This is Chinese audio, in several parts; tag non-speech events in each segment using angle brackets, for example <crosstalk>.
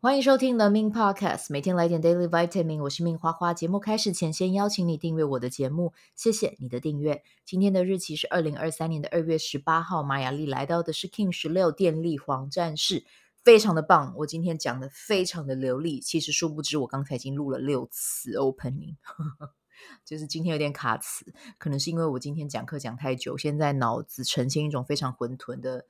欢迎收听 The Min Podcast，每天来点 Daily Vitamin。我是 Min 花花。节目开始前，先邀请你订阅我的节目，谢谢你的订阅。今天的日期是二零二三年的二月十八号，玛雅历来到的是 King 十六电力黄战士，非常的棒。我今天讲的非常的流利，其实殊不知我刚才已经录了六次 Opening，<laughs> 就是今天有点卡词，可能是因为我今天讲课讲太久，现在脑子呈现一种非常混沌的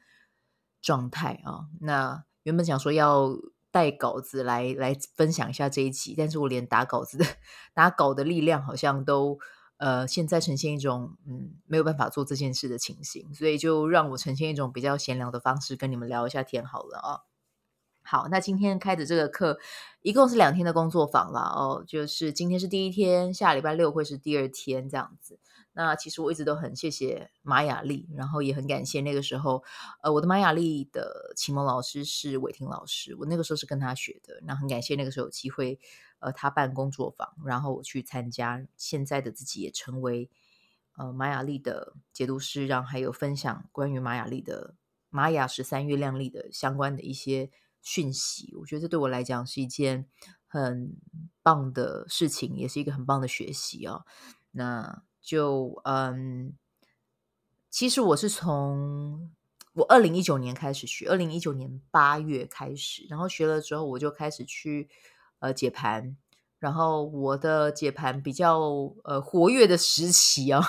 状态啊。那原本想说要。带稿子来来分享一下这一集，但是我连打稿子的打稿的力量好像都呃现在呈现一种嗯没有办法做这件事的情形，所以就让我呈现一种比较闲聊的方式跟你们聊一下天好了啊、好，那今天开的这个课一共是两天的工作坊了哦，就是今天是第一天，下礼拜六会是第二天这样子。那其实我一直都很谢谢玛雅丽，然后也很感谢那个时候，呃，我的玛雅丽的启蒙老师是伟霆老师，我那个时候是跟他学的，那很感谢那个时候有机会，呃，他办工作坊，然后我去参加，现在的自己也成为呃玛雅丽的解读师，然后还有分享关于玛雅丽的玛雅十三月亮历的相关的一些讯息，我觉得这对我来讲是一件很棒的事情，也是一个很棒的学习啊、那。就嗯，其实我是从我二零一九年开始学，二零一九年八月开始，然后学了之后，我就开始去呃解盘，然后我的解盘比较呃活跃的时期啊，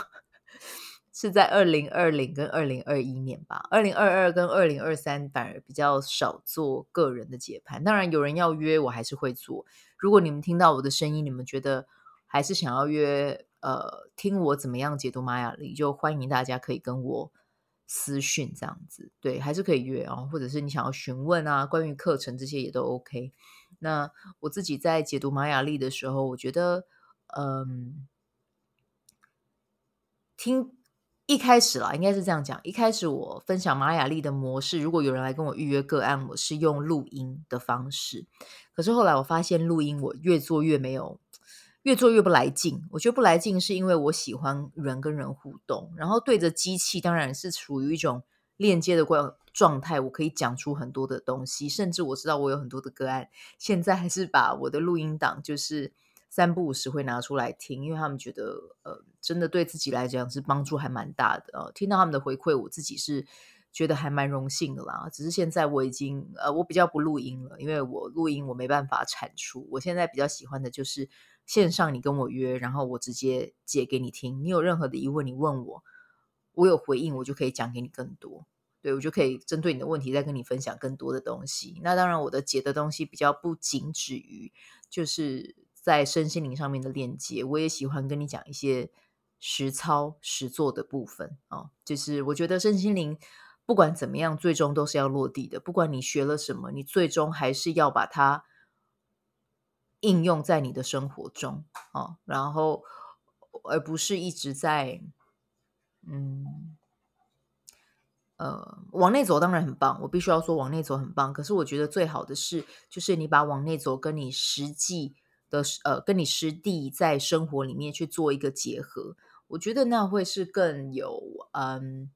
是在二零二零跟二零二一年吧，二零二二跟二零二三反而比较少做个人的解盘，当然有人要约我还是会做，如果你们听到我的声音，你们觉得还是想要约。呃，听我怎么样解读玛雅历，就欢迎大家可以跟我私讯这样子，对，还是可以约哦，或者是你想要询问啊，关于课程这些也都 OK。那我自己在解读玛雅历的时候，我觉得，嗯，听一开始啦，应该是这样讲，一开始我分享玛雅历的模式，如果有人来跟我预约个案，我是用录音的方式，可是后来我发现录音我越做越没有。越做越不来劲，我觉得不来劲是因为我喜欢人跟人互动，然后对着机器当然是处于一种链接的状状态，我可以讲出很多的东西，甚至我知道我有很多的个案，现在还是把我的录音档就是三不五时会拿出来听，因为他们觉得呃真的对自己来讲是帮助还蛮大的啊，听到他们的回馈，我自己是觉得还蛮荣幸的啦。只是现在我已经呃我比较不录音了，因为我录音我没办法产出，我现在比较喜欢的就是。线上你跟我约，然后我直接解给你听。你有任何的疑问，你问我，我有回应，我就可以讲给你更多。对，我就可以针对你的问题再跟你分享更多的东西。那当然，我的解的东西比较不仅止于就是在身心灵上面的链接，我也喜欢跟你讲一些实操实做的部分、哦。就是我觉得身心灵不管怎么样，最终都是要落地的。不管你学了什么，你最终还是要把它。应用在你的生活中、哦，然后而不是一直在嗯呃往内走，当然很棒，我必须要说往内走很棒。可是我觉得最好的是，就是你把往内走跟你实际的呃跟你师弟在生活里面去做一个结合，我觉得那会是更有嗯。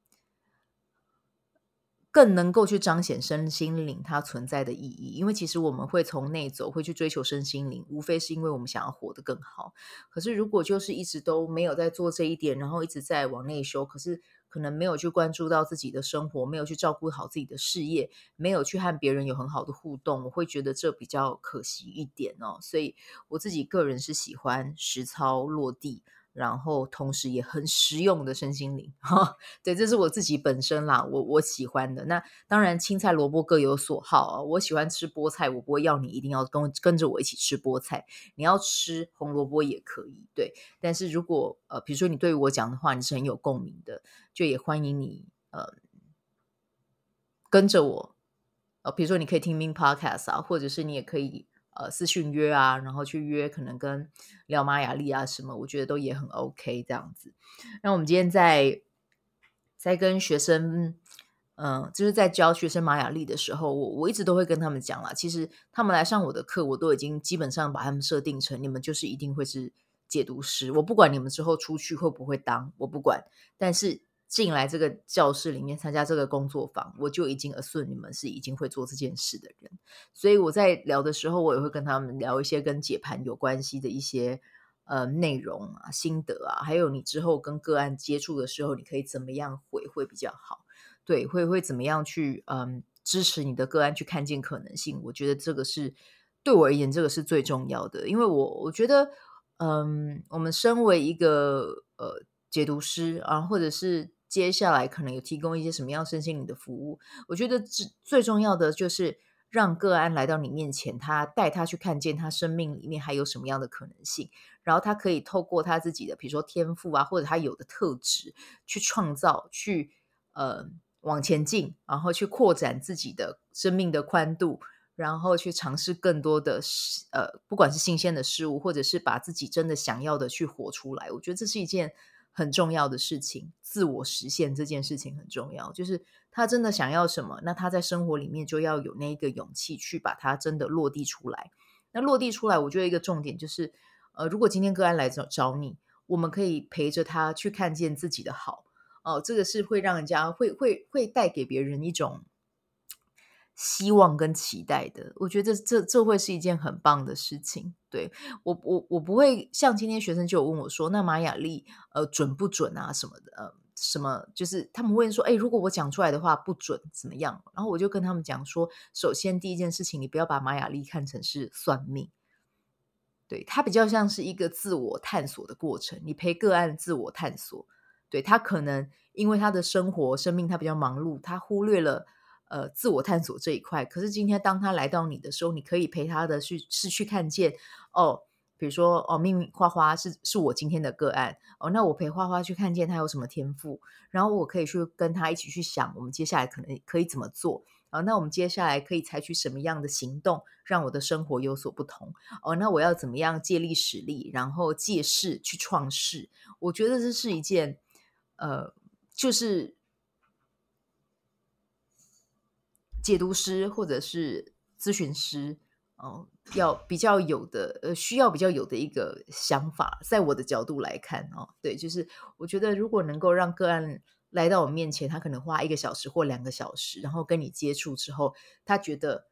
更能够去彰显身心灵它存在的意义，因为其实我们会从内走，会去追求身心灵，无非是因为我们想要活得更好。可是如果就是一直都没有在做这一点，然后一直在往内修，可是可能没有去关注到自己的生活，没有去照顾好自己的事业，没有去和别人有很好的互动，我会觉得这比较可惜一点哦。所以我自己个人是喜欢实操落地。然后同时也很实用的身心灵，哈，<laughs> 对，这是我自己本身啦，我我喜欢的。那当然青菜萝卜各有所好啊，我喜欢吃菠菜，我不会要你一定要跟跟着我一起吃菠菜，你要吃红萝卜也可以，对。但是如果呃，比如说你对于我讲的话，你是很有共鸣的，就也欢迎你呃跟着我，呃，比如说你可以听 Min Podcast 啊，或者是你也可以。呃，私讯约啊，然后去约，可能跟聊玛雅历啊什么，我觉得都也很 OK 这样子。那我们今天在在跟学生，嗯、就是在教学生玛雅历的时候，我我一直都会跟他们讲啦，其实他们来上我的课，我都已经基本上把他们设定成，你们就是一定会是解读师。我不管你们之后出去会不会当，我不管，但是进来这个教室里面参加这个工作坊，我就已经 assu 你们是已经会做这件事的人。所以我在聊的时候，我也会跟他们聊一些跟解盘有关系的一些呃内容啊、心得啊，还有你之后跟个案接触的时候，你可以怎么样回会比较好？对，会会怎么样去嗯支持你的个案去看见可能性？我觉得这个是对我而言，这个是最重要的，因为我我觉得嗯，我们身为一个呃解读师啊，或者是接下来可能有提供一些什么样身心灵的服务，我觉得最最重要的就是让个案来到你面前，他带他去看见他生命里面还有什么样的可能性，然后他可以透过他自己的，比如说天赋啊，或者他有的特质，去创造，去呃往前进，然后去扩展自己的生命的宽度，然后去尝试更多的呃，不管是新鲜的事物，或者是把自己真的想要的去活出来，我觉得这是一件。很重要的事情，自我实现这件事情很重要。就是他真的想要什么，那他在生活里面就要有那一个勇气去把它真的落地出来。那落地出来，我觉得一个重点就是，呃，如果今天个案来找找你，我们可以陪着他去看见自己的好。哦、这个是会让人家会会会带给别人一种。希望跟期待的，我觉得这这会是一件很棒的事情。对，我我我不会像今天学生就有问我说，那马雅历呃准不准啊什么的，呃什么就是他们问说，诶，如果我讲出来的话不准怎么样？然后我就跟他们讲说，首先第一件事情，你不要把马雅历看成是算命，对，它比较像是一个自我探索的过程，你陪个案自我探索，对，他可能因为他的生活生命他比较忙碌，他忽略了。呃，自我探索这一块，可是今天当他来到你的时候，你可以陪他的去是去看见哦，比如说哦，命运花花是是我今天的个案哦，那我陪花花去看见他有什么天赋，然后我可以去跟他一起去想，我们接下来可能可以怎么做、那我们接下来可以采取什么样的行动，让我的生活有所不同哦？那我要怎么样借力使力，然后借势去创势？我觉得这是一件呃，就是。解读师或者是咨询师，哦，要比较有的，呃，需要比较有的一个想法，在我的角度来看，哦，对，就是我觉得如果能够让个案来到我面前，他可能花一个小时或两个小时，然后跟你接触之后，他觉得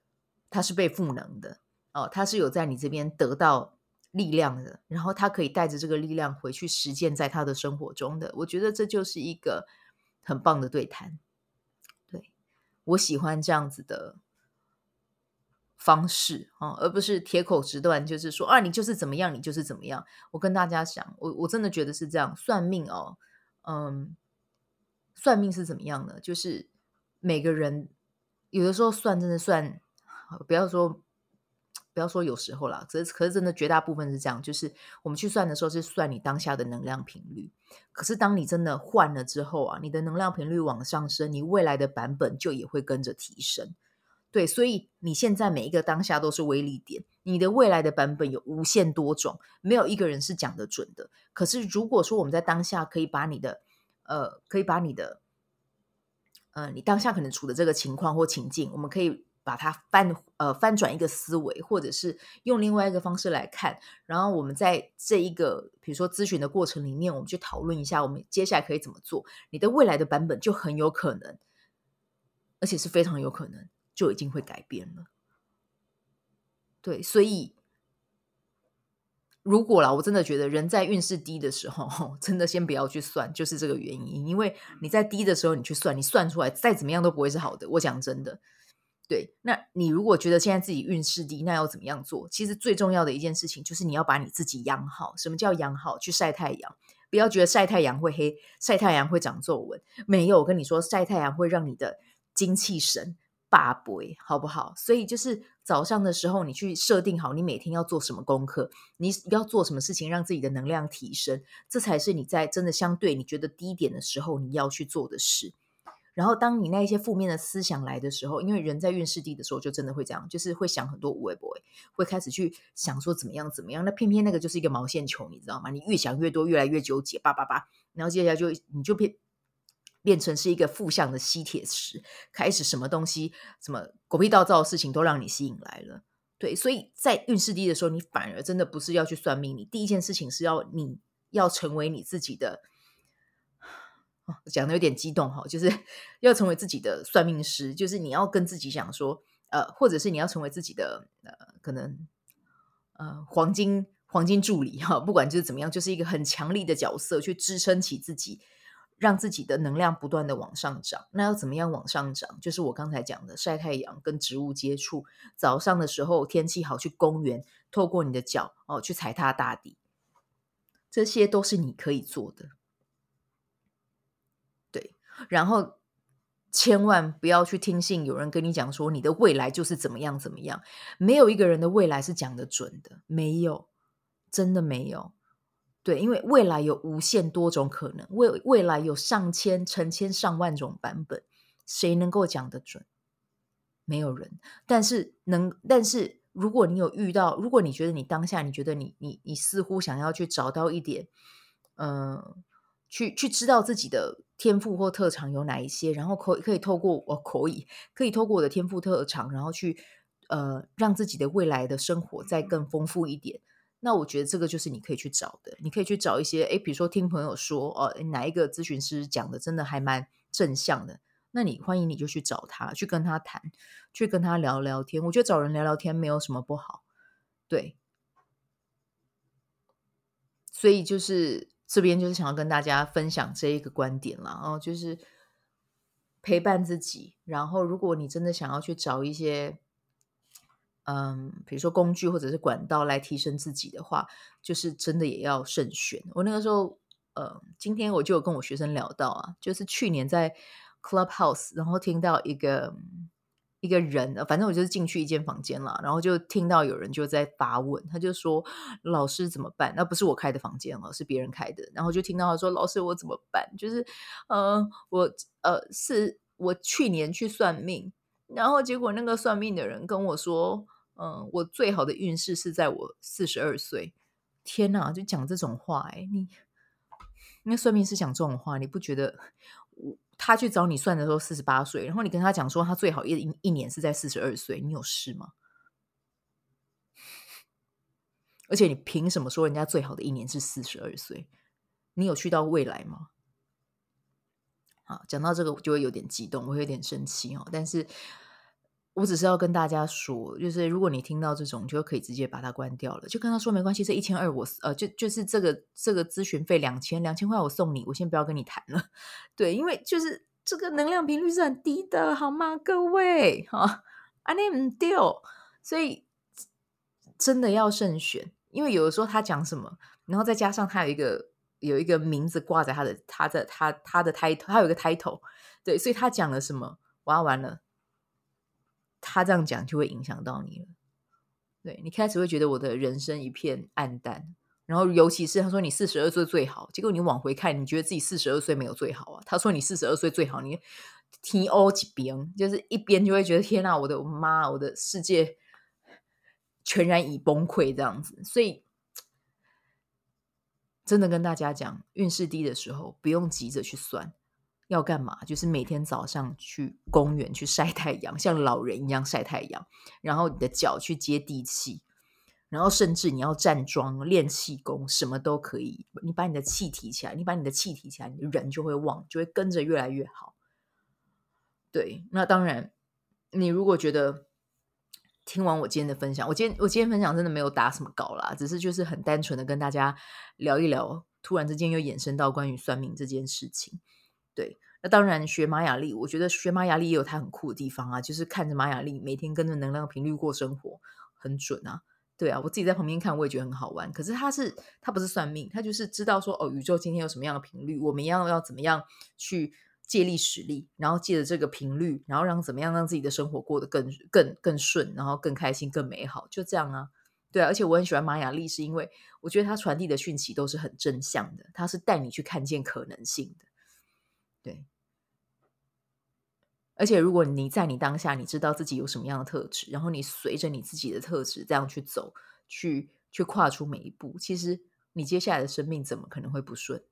他是被赋能的，哦，他是有在你这边得到力量的，然后他可以带着这个力量回去实践在他的生活中的，我觉得这就是一个很棒的对谈。我喜欢这样子的方式啊，而不是铁口直断，就是说啊，你就是怎么样，你就是怎么样。我跟大家讲，我我真的觉得是这样。算命哦，嗯，算命是怎么样的？就是每个人有的时候算真的算，不要说。不要说有时候啦，可是可是真的绝大部分是这样，就是我们去算的时候是算你当下的能量频率。可是当你真的换了之后啊，你的能量频率往上升，你未来的版本就也会跟着提升。对，所以你现在每一个当下都是威力点，你的未来的版本有无限多种，没有一个人是讲得准的。可是如果说我们在当下可以把你的呃，可以把你的呃，你当下可能处的这个情况或情境，我们可以。把它翻呃翻转一个思维，或者是用另外一个方式来看，然后我们在这一个比如说咨询的过程里面，我们去讨论一下，我们接下来可以怎么做。你的未来的版本就很有可能，而且是非常有可能就已经会改变了。对，所以如果啦，我真的觉得人在运势低的时候，<laughs> 真的先不要去算，就是这个原因。因为你在低的时候，你去算，你算出来再怎么样都不会是好的。我讲真的。对，那你如果觉得现在自己运势低，那要怎么样做？其实最重要的一件事情就是你要把你自己养好。什么叫养好？去晒太阳，不要觉得晒太阳会黑，晒太阳会长皱纹。没有，我跟你说，晒太阳会让你的精气神拔杯，好不好？所以就是早上的时候，你去设定好你每天要做什么功课，你要做什么事情让自己的能量提升，这才是你在真的相对你觉得低点的时候你要去做的事。然后，当你那一些负面的思想来的时候，因为人在运势低的时候，就真的会这样，就是会想很多无谓 boy，会开始去想说怎么样怎么样。那偏偏那个就是一个毛线球，你知道吗？你越想越多，越来越纠结，叭叭叭，然后接下来就你就变变成是一个负向的吸铁石，开始什么东西、什么狗屁倒灶的事情都让你吸引来了。对，所以在运势低的时候，你反而真的不是要去算命，你第一件事情是要你要成为你自己的。讲的有点激动哈，就是 <laughs> 要成为自己的算命师，就是你要跟自己讲说，呃，或者是你要成为自己的呃，可能呃黄金黄金助理哈，不管就是怎么样，就是一个很强力的角色去支撑起自己，让自己的能量不断的往上涨。那要怎么样往上涨？就是我刚才讲的晒太阳、跟植物接触，早上的时候天气好去公园，透过你的脚哦去踩踏大地，这些都是你可以做的。然后千万不要去听信有人跟你讲说你的未来就是怎么样怎么样，没有一个人的未来是讲得准的，没有，真的没有。对，因为未来有无限多种可能，未未来有上千、成千上万种版本，谁能够讲得准？没有人。但是能，但是如果你有遇到，如果你觉得你当下，你觉得你你你似乎想要去找到一点，嗯、去去知道自己的天赋或特长有哪一些，然后可可以透过我、可以可以透过我的天赋特长，然后去呃让自己的未来的生活再更丰富一点。那我觉得这个就是你可以去找的，你可以去找一些诶，比如说听朋友说哦，哪一个咨询师讲的真的还蛮正向的，那你欢迎你就去找他，去跟他谈，去跟他聊聊天。我觉得找人聊聊天没有什么不好，对，所以就是。这边就是想要跟大家分享这一个观点啦，哦，就是陪伴自己。然后，如果你真的想要去找一些，嗯，比如说工具或者是管道来提升自己的话，就是真的也要慎选。我那个时候，呃，今天我就有跟我学生聊到啊，就是去年在 Clubhouse，然后听到一个。一个人，反正我就是进去一间房间了，然后就听到有人就在发问，他就说：“老师怎么办？”那不是我开的房间哦，是别人开的。然后就听到他说：“老师，我怎么办？就是，呃，我呃是我去年去算命，然后结果那个算命的人跟我说，嗯、我最好的运势是在我四十二岁。天哪，就讲这种话，哎，你那算命是讲这种话，你不觉得？”他去找你算的时候四十八岁，然后你跟他讲说他最好一一年是在四十二岁，你有事吗？而且你凭什么说人家最好的一年是四十二岁？你有去到未来吗？好，讲到这个我就会有点激动，我有点生气哦，但是。我只是要跟大家说，就是如果你听到这种，就可以直接把它关掉了，就跟他说没关系，这一千二我呃，就就是这个这个咨询费两千两千块我送你，我先不要跟你谈了，对，因为就是这个能量频率是很低的，好吗？各位哈，啊你唔对，所以真的要慎选，因为有的时候他讲什么，然后再加上他有一个有一个名字挂在他的他的他他的 title，他有一个 title，对，所以他讲了什么，完完了。他这样讲就会影响到你了，对，你开始会觉得我的人生一片暗淡，然后尤其是他说你四十二岁最好，结果你往回看，你觉得自己四十二岁没有最好啊？他说你四十二岁最好，你天黑一边就是一边就会觉得天哪，我的妈，我的世界全然已崩溃这样子，所以真的跟大家讲，运势低的时候不用急着去算。要干嘛？就是每天早上去公园去晒太阳，像老人一样晒太阳，然后你的脚去接地气，然后甚至你要站桩练气功，什么都可以。你把你的气提起来，你把你的气提起来，你人就会旺，就会跟着越来越好。对，那当然，你如果觉得听完我今天的分享，我今天我今天分享真的没有打什么稿啦，只是就是很单纯的跟大家聊一聊，突然之间又衍生到关于算命这件事情。对，那当然学玛雅历，我觉得学玛雅历也有它很酷的地方啊，就是看着玛雅历，每天跟着能量频率过生活，很准啊。对啊，我自己在旁边看，我也觉得很好玩。可是它是，它不是算命，它就是知道说，哦，宇宙今天有什么样的频率，我们要要怎么样去借力使力，然后借着这个频率，然后让怎么样让自己的生活过得更更更顺，然后更开心、更美好，就这样啊。对啊，而且我很喜欢玛雅历，是因为我觉得它传递的讯息都是很正向的，它是带你去看见可能性的。对，而且如果你在你当下，你知道自己有什么样的特质，然后你随着你自己的特质这样去走，去去跨出每一步，其实你接下来的生命怎么可能会不顺？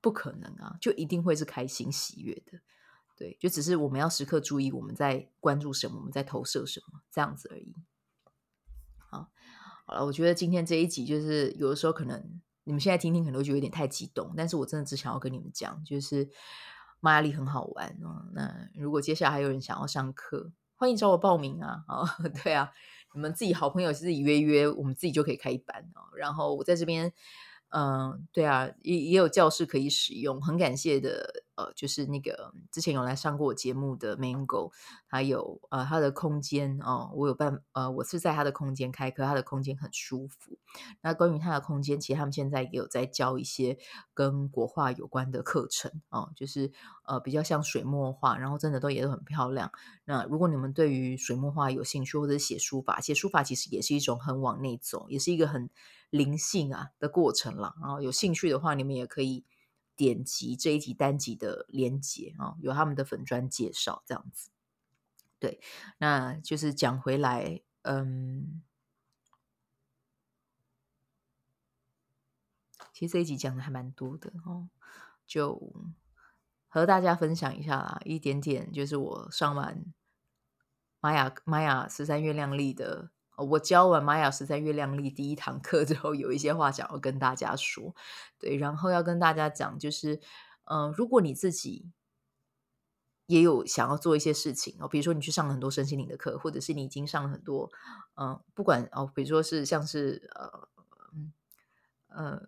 不可能啊，就一定会是开心喜悦的。对，就只是我们要时刻注意我们在关注什么，我们在投射什么，这样子而已。好，好了，我觉得今天这一集就是有的时候可能。你们现在听听可能就有点太激动，但是我真的只想要跟你们讲，就是玛雅历很好玩哦。那如果接下来还有人想要上课，欢迎找我报名啊！哦，<laughs> 对啊，你们自己好朋友自己约约，我们自己就可以开一班哦。然后我在这边。嗯，对啊，也也有教室可以使用，很感谢的。呃，就是那个之前有来上过我节目的 Mango，还有呃他的空间哦，我有办呃，我是在他的空间开课，他的空间很舒服。那关于他的空间，其实他们现在也有在教一些跟国画有关的课程哦，就是呃比较像水墨画，然后真的都也都很漂亮。那如果你们对于水墨画有兴趣，或者写书法，写书法其实也是一种很往内走，也是一个很灵性啊的过程啦。然后有兴趣的话，你们也可以。点击这一集单集的连结啊，有他们的粉专介绍这样子。对，那就是讲回来，嗯，其实这一集讲的还蛮多的哦，就和大家分享一下啦，一点点就是我上完玛雅玛雅十三月亮历的。我教完玛雅十三月亮历第一堂课之后，有一些话想要跟大家说，对，然后要跟大家讲，就是，嗯、呃，如果你自己也有想要做一些事情哦，比如说你去上了很多身心灵的课，或者是你已经上了很多，嗯、呃，不管哦，比如说是像是呃，呃，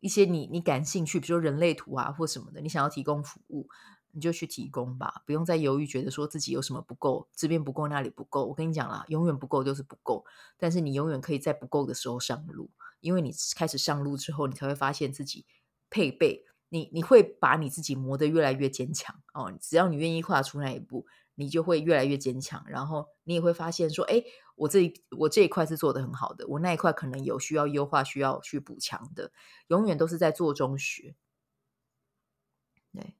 一些你你感兴趣，比如说人类图啊或什么的，你想要提供服务。你就去提供吧，不用再犹豫，觉得说自己有什么不够，这边不够，那里不够。我跟你讲啦，永远不够就是不够，但是你永远可以在不够的时候上路，因为你开始上路之后，你才会发现自己配备，你你会把你自己磨得越来越坚强哦。只要你愿意跨出那一步，你就会越来越坚强，然后你也会发现说，哎，我这我这一块是做得很好的，我那一块可能有需要优化、需要去补强的，永远都是在做中学。对。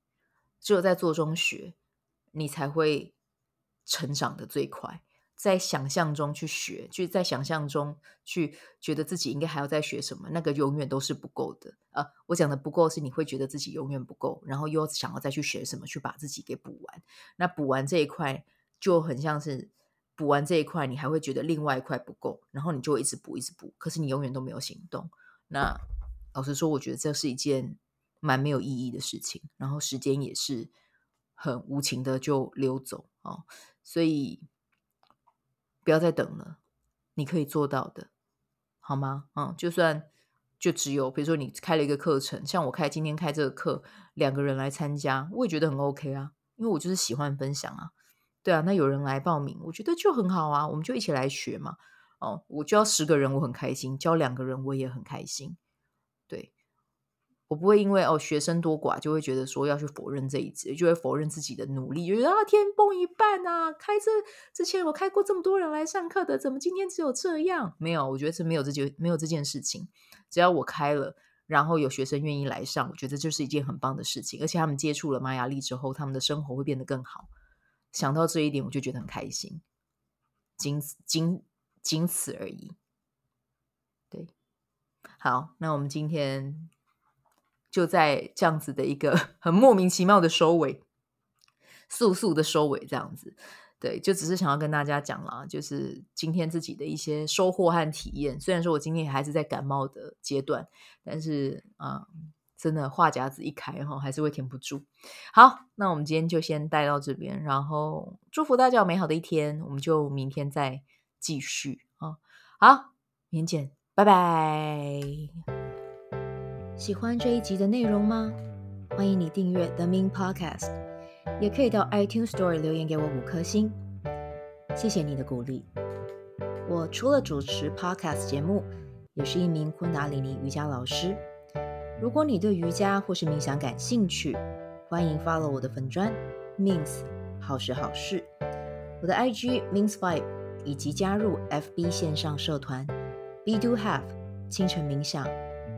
只有在做中学，你才会成长的最快。在想象中去学，就在想象中去觉得自己应该还要再学什么，那个永远都是不够的。呃，我讲的不够是你会觉得自己永远不够，然后又想要再去学什么，去把自己给补完。那补完这一块就很像是补完这一块，你还会觉得另外一块不够，然后你就一直补，一直补。可是你永远都没有行动。那老实说，我觉得这是一件。蛮没有意义的事情，然后时间也是很无情的就溜走哦，所以不要再等了，你可以做到的，好吗？嗯，就算就只有比如说你开了一个课程，像我开今天开这个课，两个人来参加，我也觉得很 OK 啊，因为我就是喜欢分享啊，对啊，那有人来报名，我觉得就很好啊，我们就一起来学嘛，哦，我教十个人我很开心，教两个人我也很开心，我不会因为哦学生多寡就会觉得说要去否认这一节，就会否认自己的努力，就觉得啊天崩一半啊！开这之前我开过这么多人来上课的，怎么今天只有这样？没有，我觉得是没有这件没有这件事情。只要我开了，然后有学生愿意来上，我觉得就是一件很棒的事情。而且他们接触了玛雅历之后，他们的生活会变得更好。想到这一点，我就觉得很开心。仅仅仅此而已。对，好，那我们今天。就在这样子的一个 <laughs> 很莫名其妙的收尾，速速的收尾，这样子，对，就只是想要跟大家讲啦，就是今天自己的一些收获和体验。虽然说我今天还是在感冒的阶段，但是啊、真的话匣子一开哈，还是会停不住。好，那我们今天就先带到这边，然后祝福大家有美好的一天，我们就明天再继续啊。好，明天见，拜拜。喜欢这一集的内容吗？欢迎你订阅 The Min Podcast，也可以到 iTunes Store 留言给我五颗星，谢谢你的鼓励。我除了主持 Podcast 节目，也是一名昆达里尼瑜伽老师。如果你对瑜伽或是冥想感兴趣，欢迎 follow 我的粉砖 Mins 好时好事，我的 IG Mins Vibe，以及加入 FB 线上社团 Be Do Have 清晨冥想。